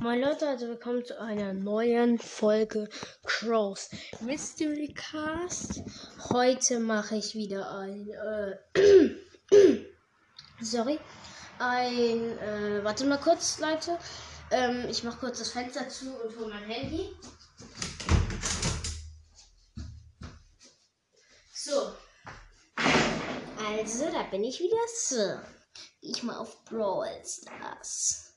Moin Leute, also willkommen zu einer neuen Folge Crows Mystery Cast. Heute mache ich wieder ein, äh, sorry, ein, äh, warte mal kurz, Leute. Ähm, ich mache kurz das Fenster zu und hole mein Handy. So. Also, da bin ich wieder. So. Ich mal auf Brawl Stars.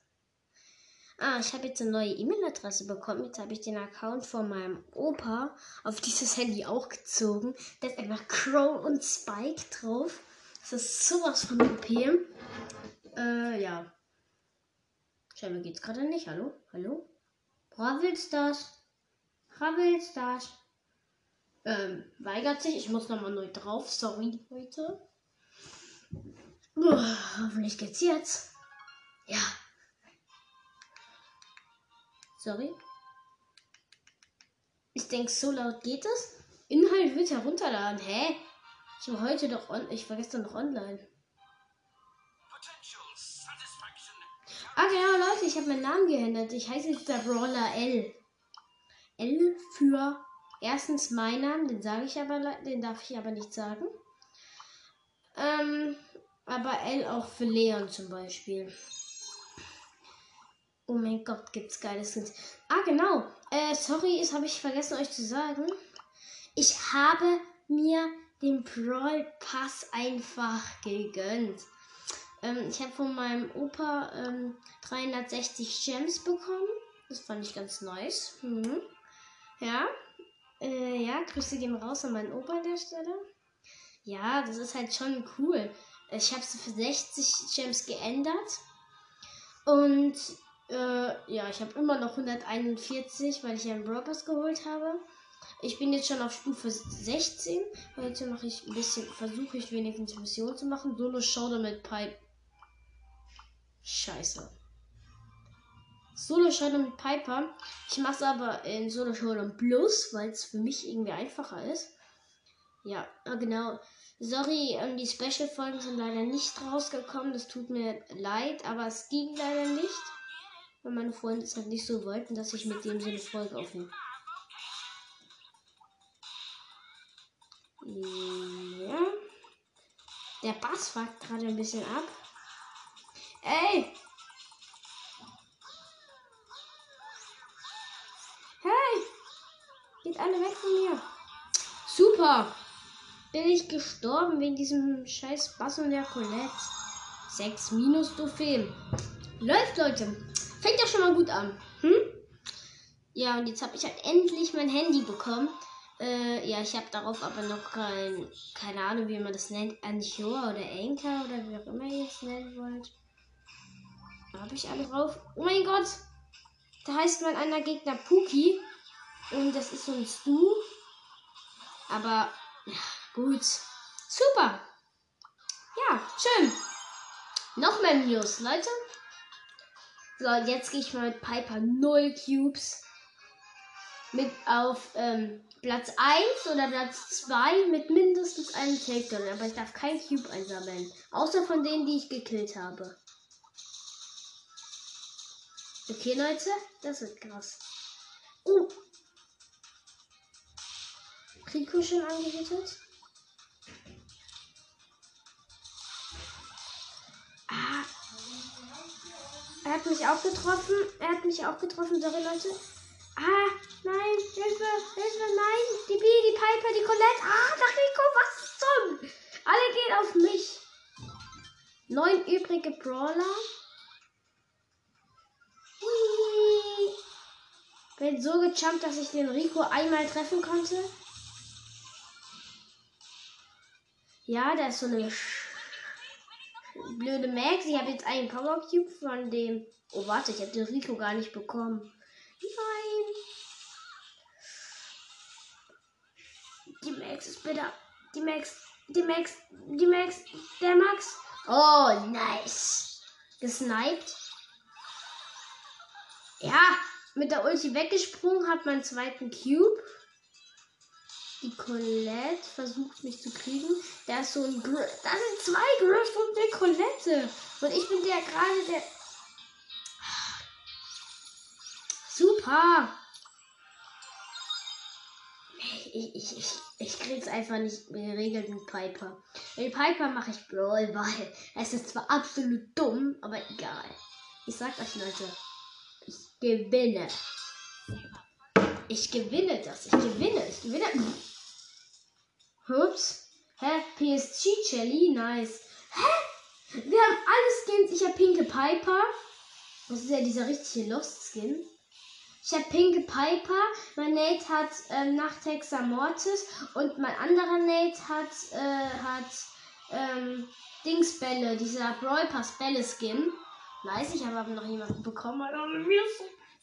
Ah, ich habe jetzt eine neue E-Mail-Adresse bekommen. Jetzt habe ich den Account von meinem Opa auf dieses Handy auch gezogen. Da ist einfach Crow und Spike drauf. Das ist sowas von OP. Äh, ja. Scheinbar geht's gerade nicht. Hallo? Hallo? Bravelst das? Bravelst das? Ähm, weigert sich. Ich muss nochmal neu drauf. Sorry, Leute. Uah, hoffentlich geht's jetzt. Ja. Sorry. Ich denke, so laut geht es. Inhalt wird herunterladen. Hä? Ich war heute doch on ich war gestern noch online. Ah genau, Leute, ich habe meinen Namen geändert. Ich heiße jetzt der Brawler L. L für erstens mein Namen, den sage ich aber, den darf ich aber nicht sagen. Ähm, aber L auch für Leon zum Beispiel. Oh mein Gott, gibt's geile Skins. Ah, genau. Äh, sorry, das habe ich vergessen euch zu sagen. Ich habe mir den Brawl Pass einfach gegönnt. Ähm, ich habe von meinem Opa ähm, 360 Gems bekommen. Das fand ich ganz nice. Mhm. Ja. Äh, ja, Grüße gehen raus an meinen Opa an der Stelle. Ja, das ist halt schon cool. Ich habe sie für 60 Gems geändert. Und äh, ja, ich habe immer noch 141, weil ich einen Brobers geholt habe. Ich bin jetzt schon auf Stufe 16. Heute mache ich ein bisschen, versuche ich wenigstens Mission zu machen. Solo Showdown mit Pipe. Scheiße. Solo Showdown mit Piper. Ich mache es aber in Solo Showdown Plus, weil es für mich irgendwie einfacher ist. Ja, ah, genau. Sorry, ähm, die Special-Folgen sind leider nicht rausgekommen. Das tut mir leid, aber es ging leider nicht weil meine Freunde es halt nicht so wollten, dass ich mit dem so eine Folge aufnehme. Ja. Der Bass fuckt gerade ein bisschen ab. Ey! Hey! Geht alle weg von mir. Super! Bin ich gestorben wegen diesem scheiß Bass und der Colette. 6 minus Trophäen. Läuft, Leute. Fängt ja schon mal gut an. Hm? Ja, und jetzt habe ich halt endlich mein Handy bekommen. Äh, ja, ich habe darauf aber noch kein, keine Ahnung, wie man das nennt, Anchor oder Anchor oder wie auch immer ihr es nennen wollt. Habe ich alle drauf. Oh mein Gott! Da heißt mein einer Gegner Puki. Und das ist so ein Stu. Aber, ja, gut. Super! Ja, schön. Noch mehr News, Leute. So, jetzt gehe ich mal mit Piper 0 Cubes. Mit auf ähm, Platz 1 oder Platz 2 mit mindestens einem Takedown. Aber ich darf kein Cube einsammeln. Außer von denen, die ich gekillt habe. Okay, Leute, das wird krass. Uh. Rico schon angehittet. Ah, er hat mich auch getroffen. Er hat mich auch getroffen. Sorry, Leute. Ah, nein. Hilfe, Hilfe, nein. Die B, die Piper, die Colette. Ah, der Rico, was zum? Alle gehen auf mich. Neun übrige Brawler. Hui. Bin so gejumpt, dass ich den Rico einmal treffen konnte. Ja, da ist so eine blöde Max. Ich habe jetzt einen Power Cube von dem. Oh, warte, ich habe den Rico gar nicht bekommen. Nein. Die Max ist bitter. Die Max. Die Max. Die Max. Der Max. Oh, nice. Gesniped. Ja, mit der Ulti weggesprungen, hat meinen zweiten Cube. Die Colette versucht mich zu kriegen. Da ist so ein Gr Da sind zwei Griff und eine Colette. Und ich bin der gerade der. Piper. Ich, ich, ich, ich krieg's einfach nicht geregelt mit Piper. Mit Piper mache ich Brawl, weil es ist zwar absolut dumm, aber egal. Ich sag euch, Leute, ich gewinne. Ich gewinne das. Ich gewinne. Ich gewinne. Hups. Hä? PSG Jelly? Nice. Hä? Wir haben alle Skins. Ich habe pinke Piper. Das ist ja dieser richtige Lost Skin. Ich habe pinke Piper. Mein Nate hat ähm, Nachthexer Mortis. Und mein anderer Nate hat, äh, hat ähm, Dingsbälle. Dieser Brawl Pass Bälle Skin. Nice. Ich habe aber noch jemanden bekommen.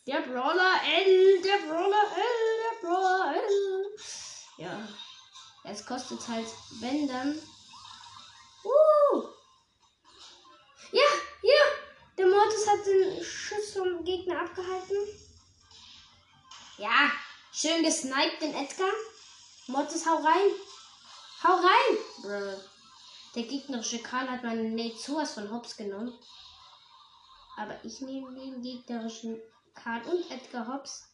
Der Brawler L, der Brawler L, der Brawler L. Ja. Es kostet halt, wenn dann. Uh! Ja, ja! Der Mortis hat den Schuss vom Gegner abgehalten. Ja, schön gesniped, den Edgar. Mortis, hau rein. Hau rein! Bruh. Der gegnerische Karl hat meinen Nate sowas von Hops genommen. Aber ich nehme den gegnerischen Karl und Edgar Hobbs.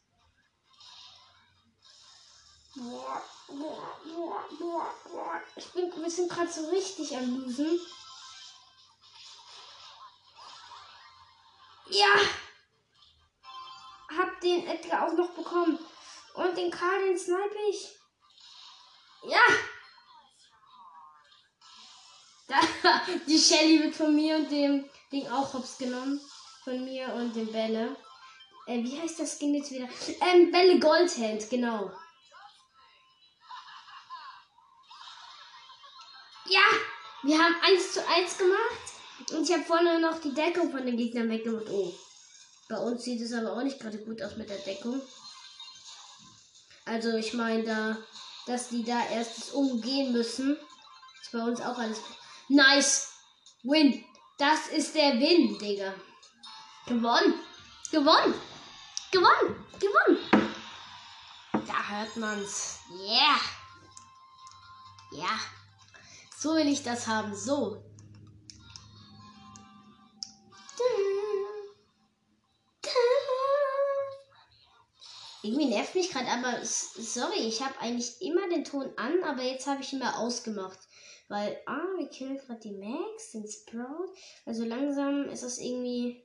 Ich bin ein bisschen gerade so richtig am Losen. Ja! Hab den Edgar auch noch bekommen. Und den Karl, den snipe ich. Ja! Da, die Shelly wird von mir und dem Ding auch hops genommen. Von mir und dem Bälle. Äh, wie heißt das Skin jetzt wieder? Ähm, Bälle Goldhand, genau. Ja, wir haben 1 zu 1 gemacht. Und ich habe vorne noch die Deckung von den Gegnern weggemacht. Oh. Bei uns sieht es aber auch nicht gerade gut aus mit der Deckung. Also ich meine da, dass die da erst umgehen müssen. Ist bei uns auch alles. Nice. Win. Das ist der Win, Digga. Gewonnen. Gewonnen. Gewonnen! Gewonnen! Da hört man's. Yeah! Ja. So will ich das haben. So. Irgendwie nervt mich gerade, aber sorry, ich habe eigentlich immer den Ton an, aber jetzt habe ich ihn mal ausgemacht. Weil, ah, wir killen gerade die Max, den Sprout. Also langsam ist das irgendwie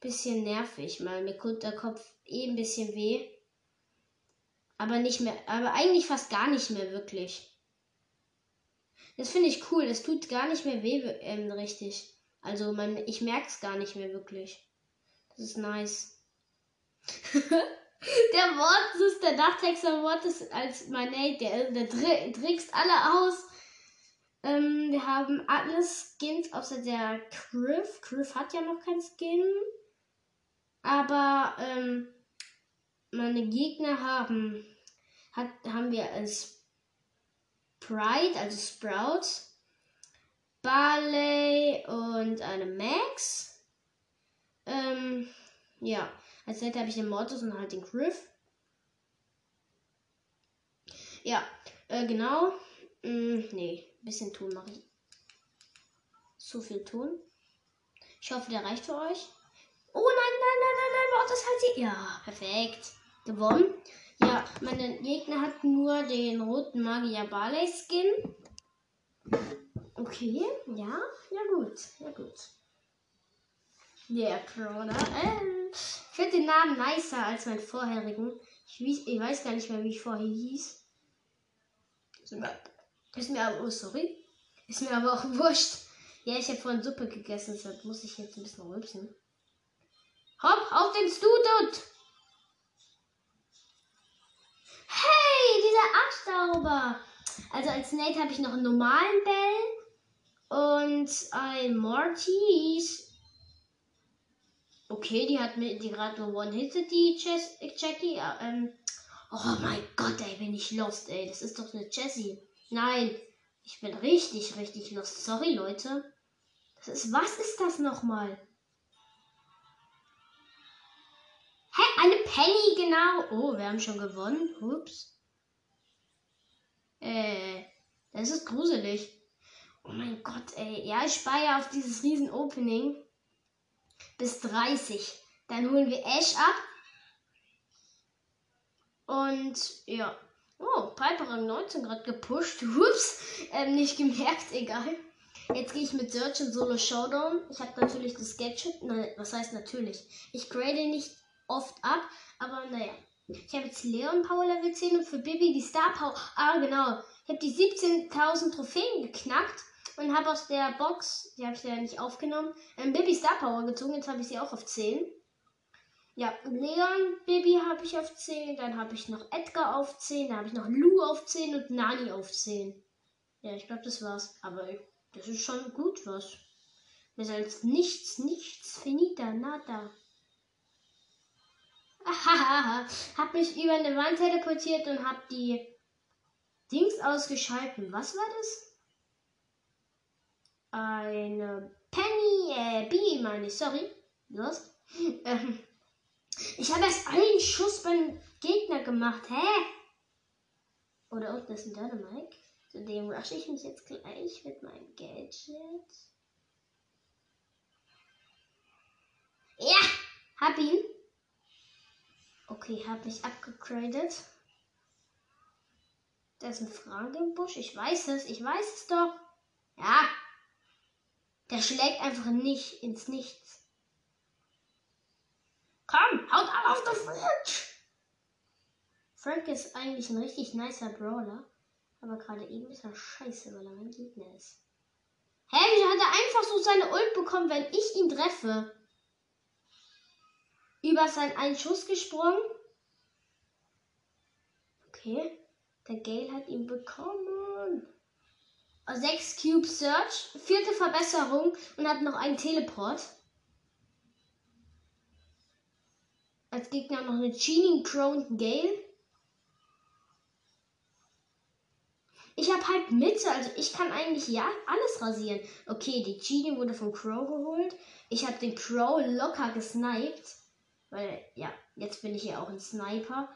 bisschen nervig, weil mir tut der Kopf eh ein bisschen weh. Aber nicht mehr, aber eigentlich fast gar nicht mehr wirklich. Das finde ich cool, das tut gar nicht mehr weh ähm, richtig. Also man, ich merke es gar nicht mehr wirklich. Das ist nice. der Wort ist der Dachtexter Wort ist als mein Nate, der, der trickst alle aus. Ähm, wir haben alle Skins außer der Criff. Criff hat ja noch kein Skin. Aber ähm, meine Gegner haben, hat, haben wir als Pride, also Sprout, Barley und eine Max. Ähm, ja, als Seite habe ich den Mortis und halt den Griff. Ja, äh, genau. Mm, nee, bisschen Ton mache ich. Zu viel Ton. Ich hoffe, der reicht für euch. Oh nein, nein, nein, nein, nein, oh, das hat sie. Ja, perfekt. Gewonnen. Ja, meine Gegner hatten nur den roten Magier Barley Skin. Okay, ja, ja gut, ja gut. Der Crowder. Äh, ich finde den Namen nicer als meinen vorherigen. Ich weiß, ich weiß gar nicht mehr, wie ich vorher hieß. Ist mir, ist mir aber, oh sorry. Ist mir aber auch wurscht. Ja, ich habe vorhin Suppe gegessen, deshalb muss ich jetzt ein bisschen rülpsen. Hopp, auf den Student! Hey, dieser Abstauber! Also als Nate habe ich noch einen normalen Bell und ein Mortis. Okay, die hat mir die gerade nur One-Hitted, die Chess, Jackie. Ähm, oh mein Gott, ey, bin ich lost, ey. Das ist doch eine Jessie. Nein, ich bin richtig, richtig lost. Sorry, Leute. Das ist, was ist das nochmal? Hä, eine Penny, genau. Oh, wir haben schon gewonnen. Ups. Äh, das ist gruselig. Oh mein Gott, ey. Ja, ich speiere auf dieses riesen Opening. Bis 30. Dann holen wir Ash ab. Und ja. Oh, Piper Rang 19 gerade gepusht. Ups, ähm, nicht gemerkt, egal. Jetzt gehe ich mit Search in Solo Showdown. Ich habe natürlich das Gadget. Nein, was heißt natürlich? Ich grade nicht oft ab, aber naja. Ich habe jetzt Leon Power Level 10 und für Bibi die Star Power. Ah, genau. Ich habe die 17.000 Trophäen geknackt und habe aus der Box, die habe ich ja nicht aufgenommen, ähm, Bibi Star Power gezogen. Jetzt habe ich sie auch auf 10. Ja, Leon Bibi habe ich auf 10. Dann habe ich noch Edgar auf 10. Dann habe ich noch Lou auf 10 und Nani auf 10. Ja, ich glaube, das war's. Aber das ist schon gut was. Besser als nichts, nichts, finita, nada. Hab mich über eine Wand teleportiert und hab die Dings ausgeschalten. Was war das? Eine Penny, äh, B, meine ich, sorry. Los. Ähm, ich habe erst einen Schuss beim Gegner gemacht. Hä? Oder unten ist ein Dynamite. Zudem rushe ich mich jetzt gleich mit meinem Gadget. Ja, hab ihn. Okay, hab mich abgegradet. Da ist ein Frage im Busch. Ich weiß es, ich weiß es doch. Ja. Der schlägt einfach nicht ins Nichts. Komm, haut ab auf der Frank! Frank ist eigentlich ein richtig nicer Brawler. Aber gerade eben ist er scheiße, weil er mein Gegner ist. Hä, wie hat er einfach so seine Ult bekommen, wenn ich ihn treffe? Über seinen einen Schuss gesprungen. Okay. Der Gale hat ihn bekommen. 6 Cube Search, vierte Verbesserung und hat noch einen Teleport. Als Gegner noch eine Crow und Gale. Ich habe halt Mitte, also ich kann eigentlich ja alles rasieren. Okay, die Genie wurde von Crow geholt. Ich habe den Crow locker gesniped. Weil, ja, jetzt bin ich ja auch ein Sniper.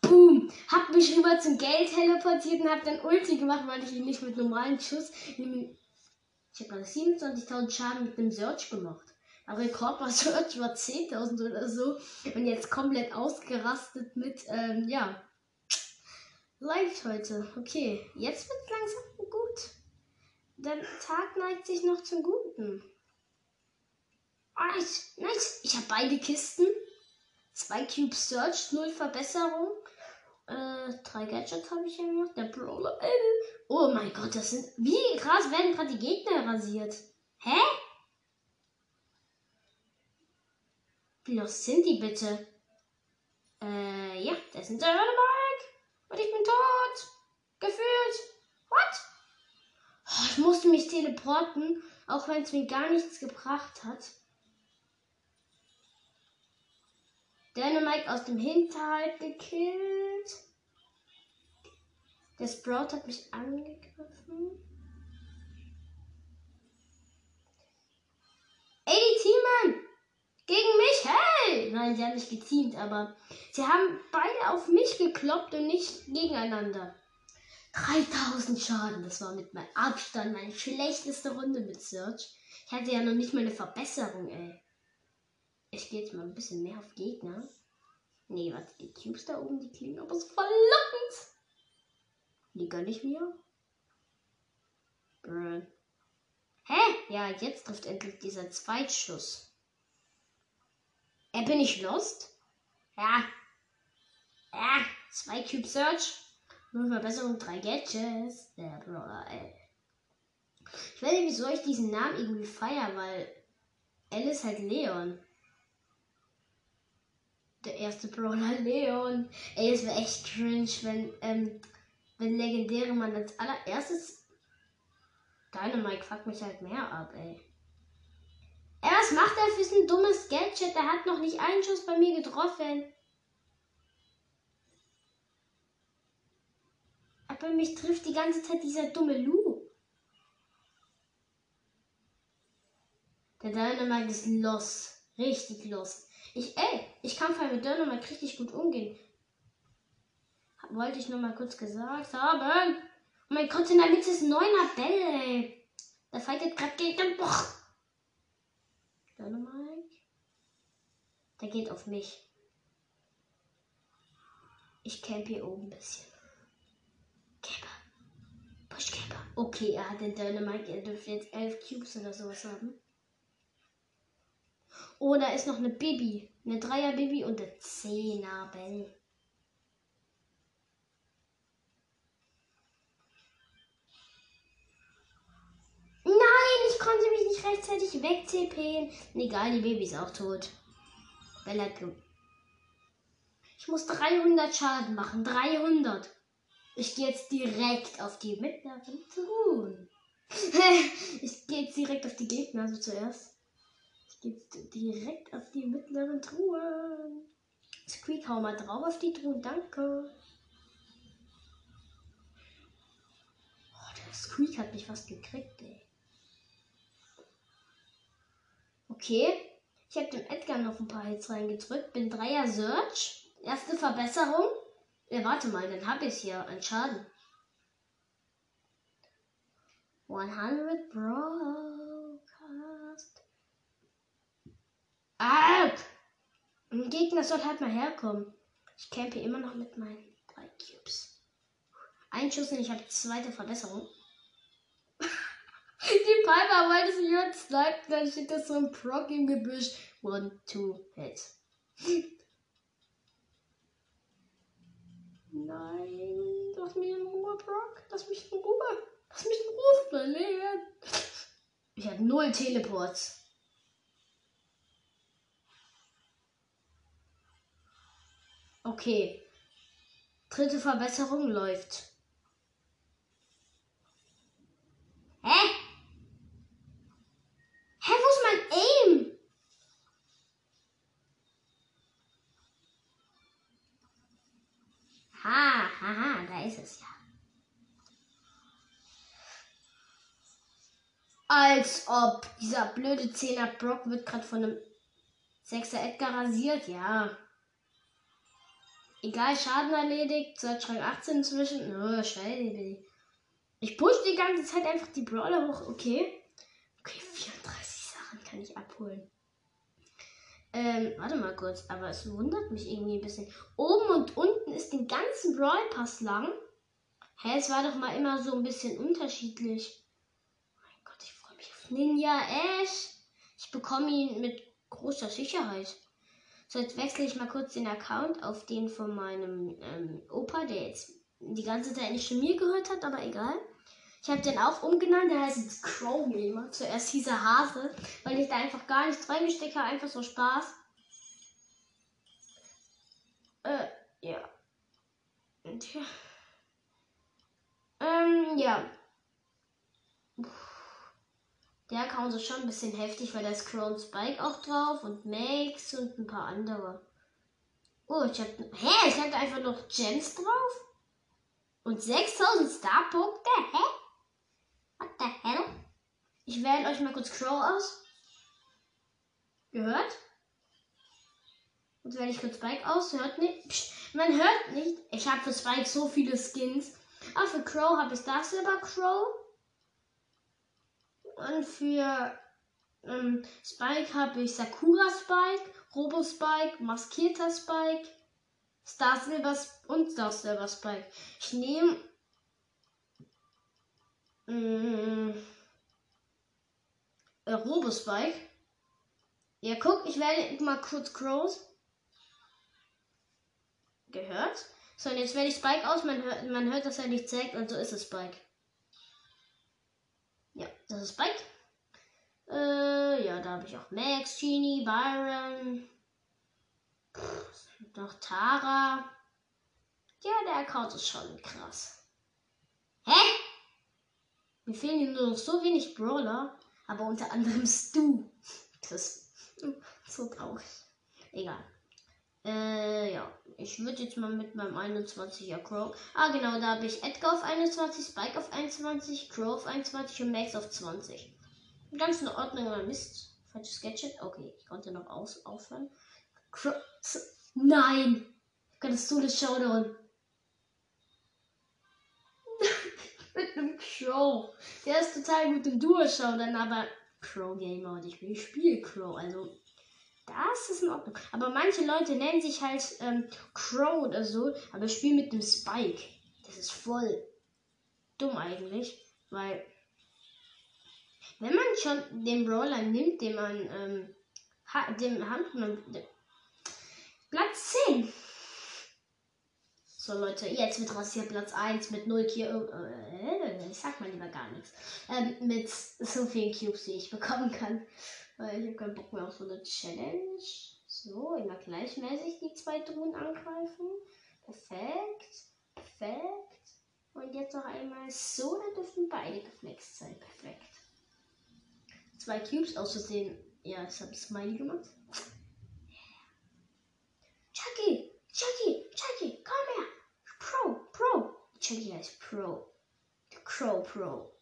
Boom! Hab mich rüber zum Geld teleportiert und hab dann Ulti gemacht, weil ich ihn nicht mit normalen Schuss. Ich habe gerade 27.000 Schaden mit dem Search gemacht. Aber Rekord war Search war 10.000 oder so. Und jetzt komplett ausgerastet mit, ähm, ja, Läuft heute. Okay, jetzt wird langsam gut. Der Tag neigt sich noch zum Guten. Nice, nice. Ich habe beide Kisten. Zwei Cube Search, null Verbesserung. Äh, drei Gadgets habe ich ja noch. Der Brawler L. Oh mein Gott, das sind. Wie krass werden gerade die Gegner rasiert? Hä? Wie los sind die bitte? Äh, ja, das sind Dynamite. Und ich bin tot. Gefühlt. What? Oh, ich musste mich teleporten, auch wenn es mir gar nichts gebracht hat. Dynamite aus dem Hinterhalt gekillt. Der Sprout hat mich angegriffen. Ey, die! Gegen mich, hey! Nein, sie haben nicht geteamt, aber sie haben beide auf mich gekloppt und nicht gegeneinander. 3000 Schaden, das war mit meinem Abstand meine schlechteste Runde mit Search. Ich hatte ja noch nicht mal eine Verbesserung, ey. Ich gehe jetzt mal ein bisschen mehr auf Gegner. Nee, warte, die Cubes da oben, die klingen aber so verlockend. Die gönne ich mir. Brr. Hä? Ja, jetzt trifft endlich dieser Zweitschuss. Äh, bin ich lost? Ja. Ja, zwei Cube Search. Null Verbesserung, drei Gadgets. Der Brawler, ey. Ich weiß nicht, wieso ich diesen Namen irgendwie feier, weil ist halt Leon. Der erste Brawler Leon. Ey, es wäre echt cringe, wenn, ähm, wenn legendäre Mann als allererstes. Dynamite fuckt mich halt mehr ab, ey. Ey, was macht er für ein dummes Gadget? Der hat noch nicht einen Schuss bei mir getroffen. Aber mich trifft die ganze Zeit dieser dumme Lu. Der Dynamite ist los. Richtig los. Ich, ey, ich kann vor mit Dynamite richtig gut umgehen. Wollte ich nur mal kurz gesagt haben. Oh mein Gott, in der Mitte ist ein neuner Bell, ey. Der fightet gerade gegen den Boch. Dynamite. Der geht auf mich. Ich camp hier oben ein bisschen. Camper. Push Camper. Okay, er hat den Dynamite. Er dürfte jetzt 11 Cubes oder sowas haben. Oh, da ist noch eine Bibi. Eine Dreier Bibi und eine Zehner Bell. Nein, ich konnte mich nicht rechtzeitig wegziehen. Egal, die Baby ist auch tot. Bella Ich muss 300 Schaden machen. 300. Ich gehe jetzt direkt auf die mittleren Truhen. ich gehe jetzt direkt auf die Gegner, also zuerst. Jetzt direkt auf die mittleren Truhen. Squeak, hau mal drauf auf die Truhen, danke. Oh, der Squeak hat mich fast gekriegt, ey. Okay. Ich habe dem Edgar noch ein paar Hits reingedrückt. Bin Dreier Search. Erste Verbesserung. Ja, warte mal, dann habe ich hier einen Schaden. 100 Broadcast. Ah! Ein Gegner soll halt mal herkommen. Ich campe immer noch mit meinen drei Cubes. Ein Schuss und ich habe zweite Verbesserung. Die Piper wollte sich jetzt snipen, dann steht da so ein Proc im Gebüsch. One, two, hits. Nein, lass mich in Ruhe, Brock. Lass mich in Ruhe. Lass mich in Ruhe verlieren. Ich habe null Teleports. Okay. Dritte Verbesserung läuft. Hä? Hä, wo ist mein Aim? Ha, haha, da ist es ja. Als ob dieser blöde Zehner Brock wird gerade von einem Sechser Edgar rasiert, ja. Egal, Schaden erledigt, Zeitschrank 18 inzwischen. Oh, scheiße. Ich push die ganze Zeit einfach die Brawler hoch, okay. Okay, 34 kann ich abholen. Ähm, warte mal kurz, aber es wundert mich irgendwie ein bisschen. Oben und unten ist den ganzen Brawl Pass lang. Hä, es war doch mal immer so ein bisschen unterschiedlich. Mein Gott, ich freue mich auf Ninja Ash. Ich bekomme ihn mit großer Sicherheit. So, jetzt wechsle ich mal kurz den Account auf den von meinem ähm, Opa, der jetzt die ganze Zeit nicht zu mir gehört hat, aber egal. Ich habe den auch umgenannt, der heißt jetzt Crow Gamer. Zuerst hieß er Hase, weil ich da einfach gar nichts reingesteckt habe, einfach so Spaß. Äh, ja. Und ja. Ähm, ja. Der Account ist schon ein bisschen heftig, weil da ist Crown Spike auch drauf und Max und ein paar andere. Oh, ich hab. Hä? Ich hatte einfach noch Gems drauf? Und 6000 Starpunkte? Hä? What the hell? Ich wähle euch mal kurz Crow aus. Gehört? Jetzt wähle ich kurz Spike aus. Hört nicht. Psst, man hört nicht. Ich habe für Spike so viele Skins. Ah, für Crow habe ich das Silber Crow. Und für ähm, Spike habe ich Sakura Spike, Robo Spike, Maskierter Spike, Star Silver und Star Silver Spike. Ich nehme Mm. Äh, Robospike. Ja, guck, ich werde mal kurz Crows. Gehört. So, und jetzt werde ich Spike aus. Man hört, man hört, dass er nicht zeigt, und so ist es Spike. Ja, das ist Spike. Äh, ja, da habe ich auch Max, Genie, Byron. Pff, noch Tara. Ja, der Account ist schon krass. Hä? Mir fehlen hier nur noch so wenig Brawler, aber unter anderem Stu. Das ist so traurig. Egal. Äh, ja. Ich würde jetzt mal mit meinem 21er Crow. Ah, genau, da habe ich Edgar auf 21, Spike auf 21, Crow auf 21 und Max auf 20. Ganz in Ordnung, aber Mist. Falsches Gadget. Okay, ich konnte noch aus aufhören. Crow. Nein! Das Showdown? mit einem Crow. Der ist total gut im Duo-Showdown, aber Crow Gamer und ich spiele Crow. Also, Das ist in Ordnung. Aber manche Leute nennen sich halt ähm, Crow oder so, aber spielen mit dem Spike. Das ist voll dumm eigentlich, weil wenn man schon den Brawler nimmt, den man ähm, hat, dem hat man Platz 10. So Leute, jetzt wird rasiert Platz 1 mit 0 Cubes. Äh, ich sag mal lieber gar nichts. Ähm, mit so vielen Cubes, wie ich bekommen kann. Weil ich habe keinen Bock mehr auf so eine Challenge. So, immer gleichmäßig die zwei Drohnen angreifen. Perfekt. Perfekt. Und jetzt noch einmal so, dann dürfen beide geflext sein. Perfekt. Zwei Cubes aus Versehen. Ja, ich habe Smiley gemacht. Chucky! Chucky! Chucky! Komm her! Pro! Pro! Chucky heißt Pro. Crow Pro.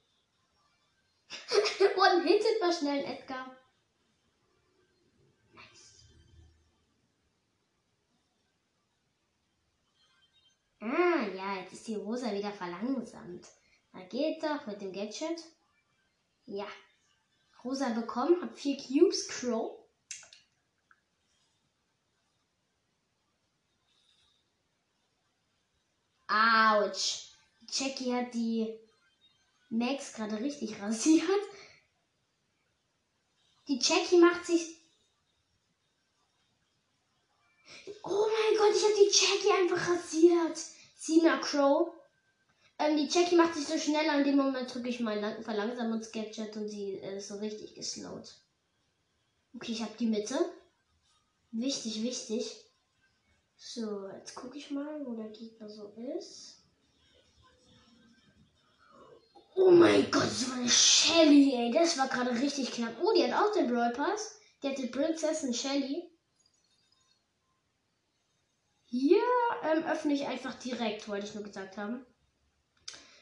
One hittet mal schnell Edgar. Ah, ja, jetzt ist die Rosa wieder verlangsamt. Na geht doch mit dem Gadget. Ja. Rosa bekommen, hab vier Cubes, Crow. Autsch. Jackie hat die Max gerade richtig rasiert. Die Jackie macht sich. Oh mein Gott, ich habe die Jackie einfach rasiert. Sina Crow. Ähm, die Jackie macht sich so schneller. In dem Moment drücke ich mal Verlangsamungsgadget und sie äh, ist so richtig geslowt. Okay, ich habe die Mitte. Wichtig, wichtig. So, jetzt gucke ich mal, wo der Gegner so ist. Oh mein Gott, so eine Shelly, ey. Das war gerade richtig knapp. Oh, die hat auch den Brawl Pass. Die hat die Prinzessin Shelly. Hier ähm, öffne ich einfach direkt, wollte ich nur gesagt haben.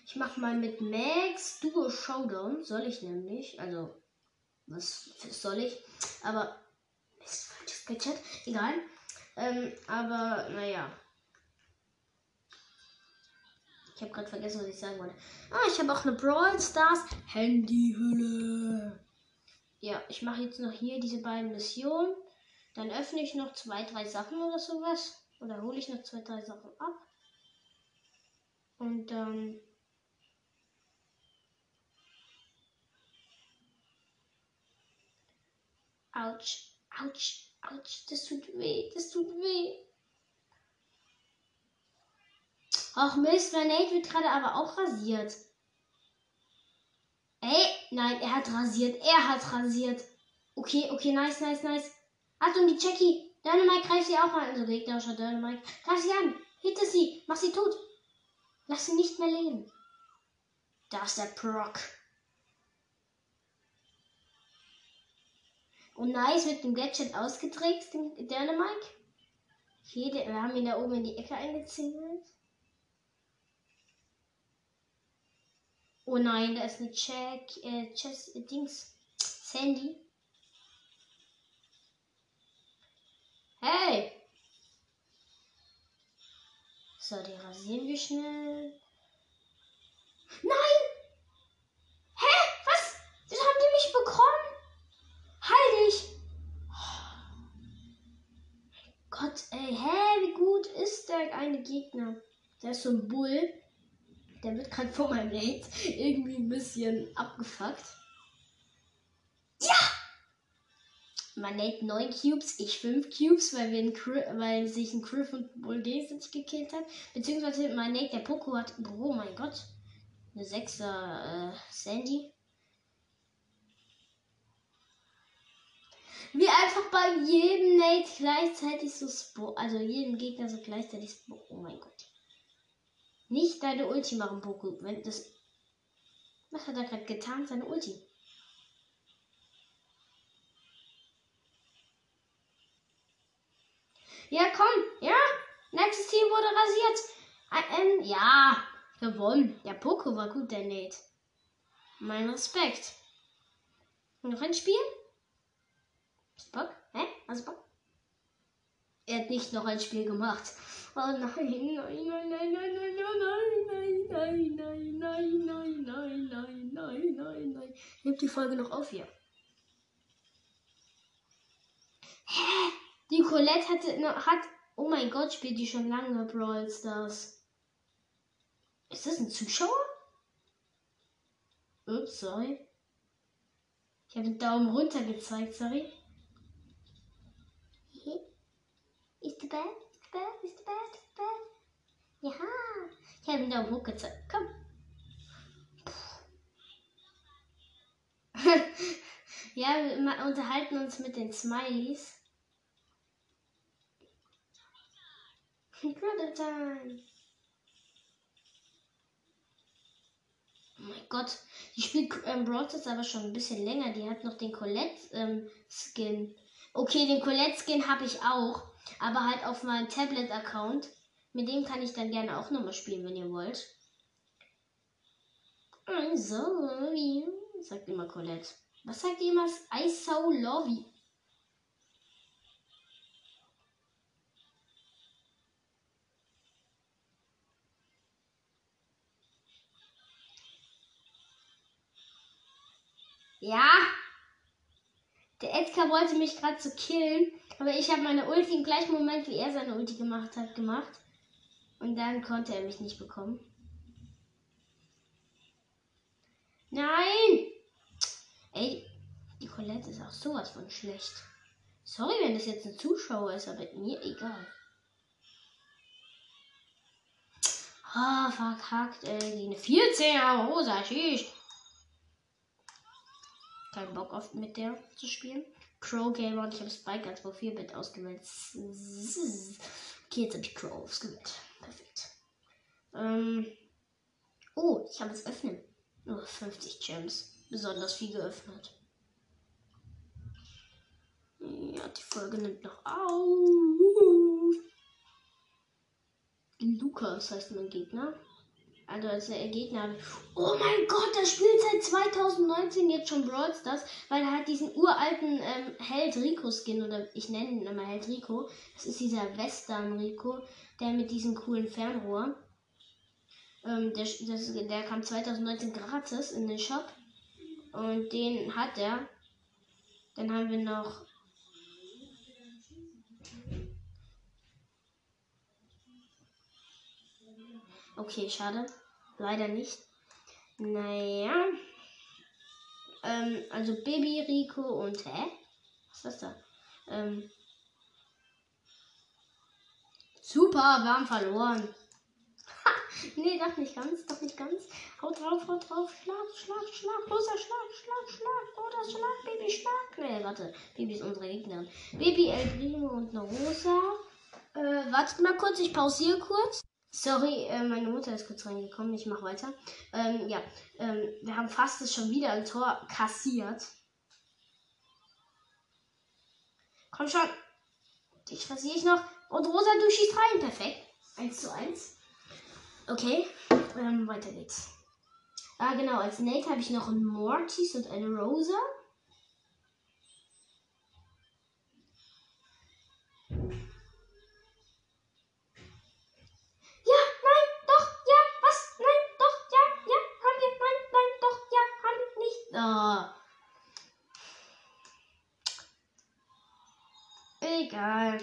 Ich mache mal mit Max Duo Showdown. Soll ich nämlich. Also, was soll ich? Aber, ist falsches Gadget. Egal. Ähm, aber, naja. Ich habe gerade vergessen, was ich sagen wollte. Ah, ich habe auch eine Brawl Stars Handyhülle. Ja, ich mache jetzt noch hier diese beiden Missionen. Dann öffne ich noch zwei, drei Sachen oder sowas. Oder hole ich noch zwei, drei Sachen ab. Und dann. Autsch, Autsch, Autsch, das tut weh, das tut weh. Ach Mist, mein Nate wird gerade aber auch rasiert. Ey, nein, er hat rasiert, er hat rasiert. Okay, okay, nice, nice, nice. Achtung, die Jackie. Dynamite greift sie auch an. Also gegnerischer Dynamite. Greif sie an. Hitte sie. Mach sie tot. Lass sie nicht mehr leben. Da ist der Proc. Und nice mit dem Gadget ausgetrickst, den Dynamite. Okay, wir haben ihn da oben in die Ecke eingezingelt. Oh nein, da ist eine Check, äh, Chess, äh, Dings, Sandy. Hey! So, die rasieren wir schnell. Nein! Hä? Was? Das haben die mich bekommen? Halt dich! Gott, ey, hä? Wie gut ist der eine Gegner? Der ist so ein Bull. Der wird gerade vor meinem Date irgendwie ein bisschen abgefuckt. Ja! Man nennt 9 Cubes, ich 5 Cubes, weil, wir ein weil sich ein Griff und Bull sich gekillt hat. Beziehungsweise mein Nate, der Poco hat, oh mein Gott, eine 6er äh, Sandy. Wie einfach bei jedem Nate gleichzeitig so Spo also jedem Gegner so gleichzeitig Spo Oh mein Gott. Nicht deine Ulti machen, Poco. Wenn das. Was hat er gerade getan? Seine Ulti. Ja, komm. Ja. Nächstes Team wurde rasiert. Ähm, ja. Gewonnen. Der Poco war gut, der Nate. Mein Respekt. Noch ein Spiel? Bock? Hä? Du Bock? Er hat nicht noch ein Spiel gemacht. Oh nein, nein, nein, nein, nein, nein, nein, nein, nein, nein, nein, nein, nein, nein, nein, nein, nein, nein. Nimmt die Folge noch auf hier. Hä? Die Colette hatte, hat. Oh mein Gott, spielt die schon lange Brawl Stars. Ist das ein Zuschauer? Ups, sorry. Ich habe den Daumen runter gezeigt, sorry. Ist the bad? Ist the bad? Ist the bad? Ist the bad? Ja. Ich habe den Daumen hoch gezeigt. Komm. ja, wir unterhalten uns mit den Smileys. Credit Time. Oh mein Gott, die spielt ähm, Brawl aber schon ein bisschen länger. Die hat noch den Colette-Skin. Ähm, okay, den Colette-Skin habe ich auch, aber halt auf meinem Tablet-Account. Mit dem kann ich dann gerne auch nochmal spielen, wenn ihr wollt. I so love you, sagt immer Colette. Was sagt immer? I so love you. Edgar wollte mich gerade zu killen, aber ich habe meine Ulti im gleichen Moment, wie er seine Ulti gemacht hat, gemacht. Und dann konnte er mich nicht bekommen. Nein! Ey, die Colette ist auch sowas von schlecht. Sorry, wenn das jetzt ein Zuschauer ist, aber mir egal. Ah, oh, verkackt, ey. Die eine 14er Rosa, tschüss keinen Bock auf mit der zu spielen. Crow Gamer und ich habe Spike als Profilbild ausgewählt. Okay, jetzt habe ich Crow ausgewählt. Perfekt. Ähm oh, ich habe es öffnen. Oh, 50 Gems. Besonders viel geöffnet. Ja, die Folge nimmt noch auf. Lukas heißt mein Gegner. Also als der Gegner. Oh mein Gott, das spielt seit 2019 jetzt schon Brawl Stars, weil er hat diesen uralten ähm, Held Rico Skin oder ich nenne ihn immer Held Rico. Das ist dieser Western Rico, der mit diesem coolen Fernrohr. Ähm, der, das, der kam 2019 gratis in den Shop und den hat er. Dann haben wir noch Okay, schade. Leider nicht. Naja. Ähm, also Baby Rico und hä? Was ist das da? Ähm. Super, wir haben verloren. Ha, nee, doch nicht ganz, doch nicht ganz. Haut drauf, haut drauf. Schlag, schlag, schlag. Loser, schlag, schlag, schlag. Oder schlag, Baby, schlag. Nee, warte. Baby ist unsere Gegnerin. Baby, El Primo und eine Rosa. Äh, wartet mal kurz, ich pausiere kurz. Sorry, äh, meine Mutter ist kurz reingekommen. Ich mache weiter. Ähm, ja, ähm, wir haben fast es schon wieder ein Tor kassiert. Komm schon. Ich rasiere ich noch. Und Rosa, du schießt rein. Perfekt. 1 zu 1. Okay, ähm, weiter geht's. Ah, genau. Als Nate habe ich noch einen Mortis und eine Rosa. Egal.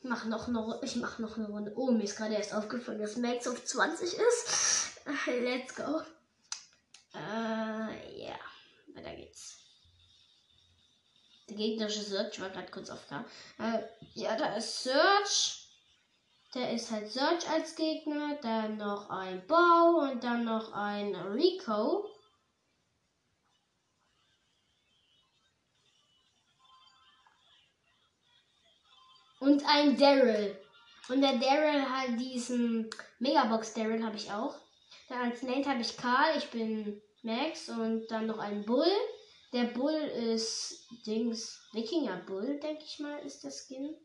Ich mach noch eine, ich mach noch eine Runde. Oh, mir ist gerade erst aufgefallen, dass Max auf 20 ist. Let's go. Äh, ja. Weiter geht's. Der gegnerische Search war gerade kurz auf K. Äh, ja, da ist Search. Der ist halt Search als Gegner. Dann noch ein Bow und dann noch ein Rico. Und ein Daryl. Und der Daryl hat diesen Megabox Daryl habe ich auch. Dann als Nate habe ich Karl, ich bin Max und dann noch ein Bull. Der Bull ist Dings Wikinger Bull, denke ich mal, ist der Skin.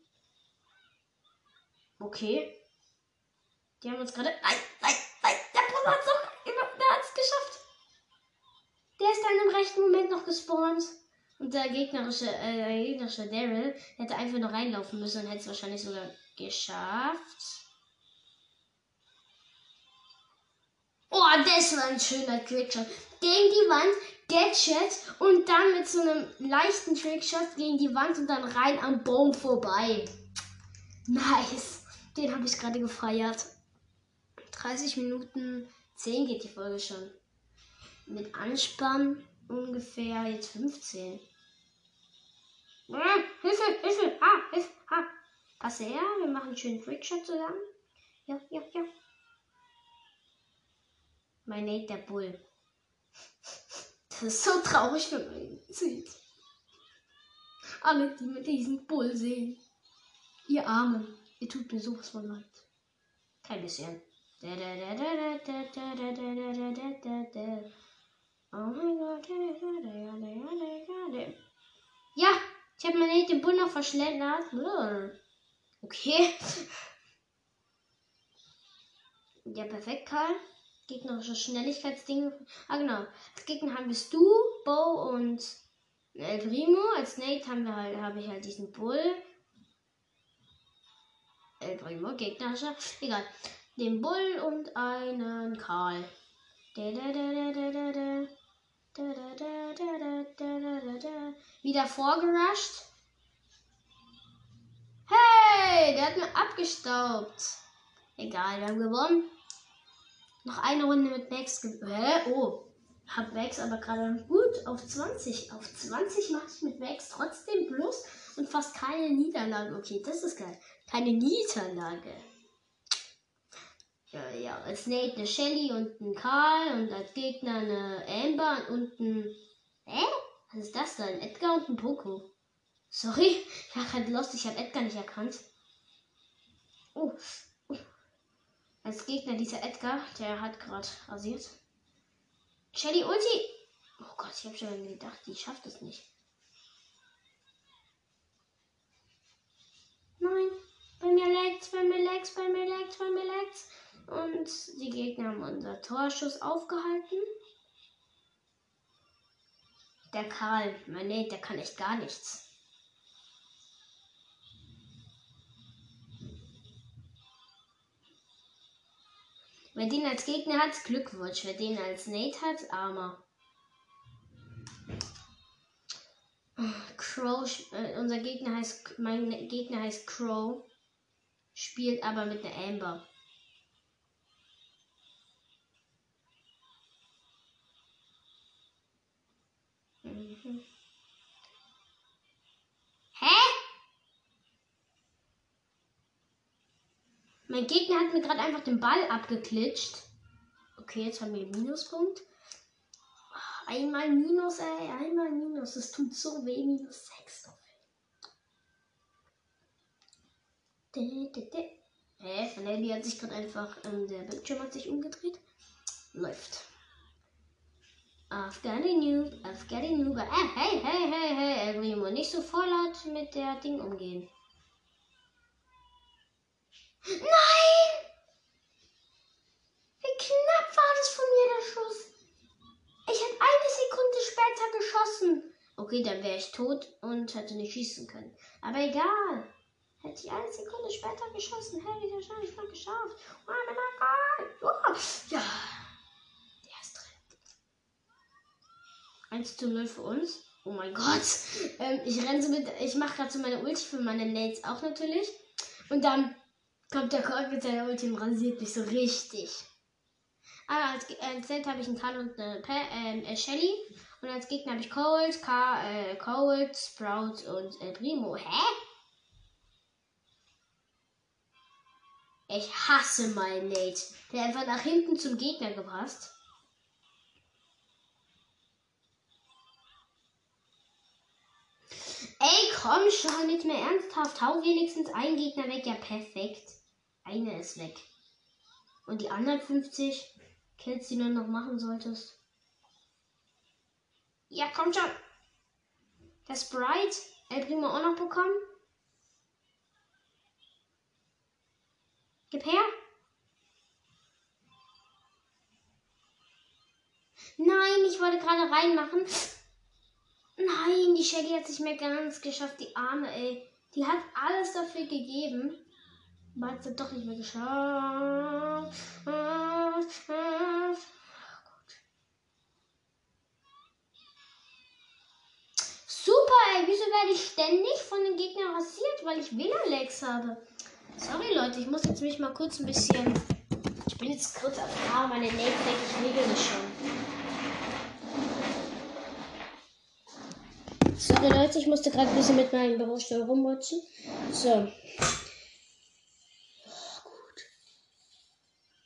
Okay. Die haben uns gerade. Nein, nein, nein, der Bull hat es der hat es geschafft. Der ist dann im rechten Moment noch gespawnt. Und der gegnerische, äh, der gegnerische Daryl hätte einfach nur reinlaufen müssen und hätte es wahrscheinlich sogar geschafft. Oh, das war ein schöner Quickshot. Gegen die Wand, Gadget und dann mit so einem leichten Trickshot gegen die Wand und dann rein am Baum vorbei. Nice. Den habe ich gerade gefeiert. 30 Minuten 10 geht die Folge schon. Mit Anspann ungefähr jetzt 15. Ah, Hilfe, Hilfe, ah, Hilfe, ah. Passe her, wir machen einen schönen Trickshot zusammen. Ja, ja, ja. Mein Nate der Bull. Das ist so traurig für mich. Sieht. Alle, die mit diesem Bull sehen. Ihr Armen, ihr tut mir sowas von leid. Kein bisschen. Oh mein Gott. Ja, ich habe meine den Bull noch verschlendert. Okay. Ja, perfekt, Karl. Gegnerische Schnelligkeitsdinge. Ah, genau. Als Gegner haben wir Stu, Bo und El Primo. Als Nate haben wir halt, habe ich halt diesen Bull. El Primo, gegnerischer. Egal. Den Bull und einen Karl. Wieder vorgerusht. Hey, der hat mir abgestaubt. Egal, wir haben gewonnen. Noch eine Runde mit Max. Hä? Oh. Hab Max aber gerade gut auf 20. Auf 20 mache ich mit Max trotzdem Plus und fast keine Niederlage. Okay, das ist geil. Keine Niederlage. Ja, ja, als Nate eine Shelly und ein Karl und als Gegner eine Amber und ein. Hä? Was ist das denn? Edgar und ein Poco. Sorry, ich war gerade lost, ich habe Edgar nicht erkannt. Oh, als Gegner dieser Edgar, der hat gerade rasiert. Shelly Ulti! Oh Gott, ich habe schon gedacht, die schafft es nicht. Nein, bei mir lag's, bei mir lag's, bei mir lag's, bei mir lag's. Und die Gegner haben unser Torschuss aufgehalten. Der Karl, mein Nate, der kann echt gar nichts. Wer den als Gegner hat, Glückwunsch. Wer den als Nate hat, armer. Crow, äh, unser Gegner heißt, mein Gegner heißt Crow, spielt aber mit der Amber. Mhm. Hä? Mein Gegner hat mir gerade einfach den Ball abgeklitscht. Okay, jetzt haben wir einen Minuspunkt. Einmal Minus, ey. Einmal Minus. Das tut so weh. Minus 6. Hä? Von Ellie hat sich gerade einfach, ähm, der Bildschirm hat sich umgedreht. Läuft. Afghani Noob, Afghani Noob. Äh, hey, hey, hey, hey, Elrimo. Nicht so vorlaut mit der Ding umgehen. Nein! Wie knapp war das von mir, der Schuss? Ich hätte eine Sekunde später geschossen. Okay, dann wäre ich tot und hätte nicht schießen können. Aber egal. Hätte ich eine Sekunde später geschossen, hätte ich wahrscheinlich mal geschafft. Oh mein Gott. Oh, ja. Der ist drin. 1 zu 0 für uns. Oh mein Gott. Ähm, ich renne so mit. Ich mache gerade so meine Ulti für meine Nates auch natürlich. Und dann kommt der Colt mit seiner Ulti und rasiert mich so richtig. Aber als, als Set habe ich einen Karl und eine äh, äh, Shelly. Und als Gegner habe ich Cold, K, äh, Cold, Sprout und äh, Primo. Hä? Ich hasse meinen Nate. Der einfach nach hinten zum Gegner gepasst. Ey, komm schon, jetzt mehr ernsthaft. Hau wenigstens einen Gegner weg. Ja, perfekt. Eine ist weg. Und die anderen 50 Kills, die du noch machen solltest. Ja, komm schon. Das Sprite. El Primo auch noch bekommen. Gib her. Nein, ich wollte gerade reinmachen. Nein, die Shelly hat sich mir ganz geschafft. Die Arme, ey. Die hat alles dafür gegeben. Aber hat doch nicht mehr geschafft. ey. Wieso werde ich ständig von den Gegnern rasiert? Weil ich WLAN-Lags habe. Sorry, Leute. Ich muss jetzt mich mal kurz ein bisschen... Ich bin jetzt kurz auf A. Meine denke ich regel das schon. Sorry, Leute. Ich musste gerade ein bisschen mit meinem Bürostuhl rumrutschen. So.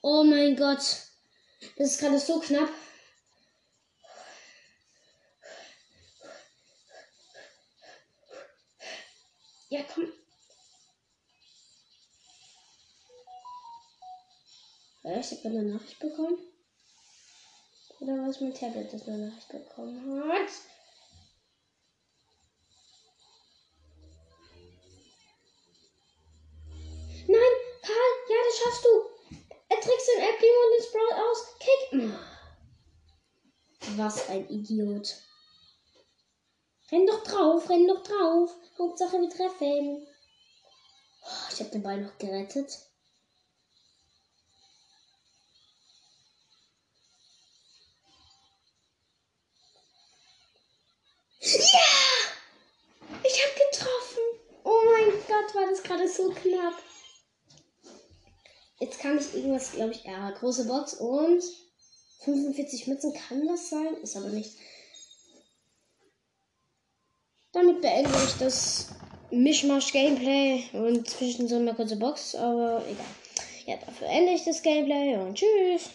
Oh mein Gott. Das ist gerade so knapp. Ja, komm. Ja, ich habe eine Nachricht bekommen. Oder was mein Tablet das eine Nachricht bekommen hat. Was ein Idiot. Renn doch drauf, renn doch drauf. Hauptsache wir treffen. Oh, ich habe den Ball noch gerettet. Ja! Ich habe getroffen. Oh mein Gott, war das gerade so knapp. Jetzt kann ich irgendwas, glaube ich, ja, große Box und 45 Mützen kann das sein, ist aber nicht. Damit beende ich das Mischmasch-Gameplay und zwischen so eine kurze Box, aber egal. Ja, dafür ende ich das Gameplay und tschüss.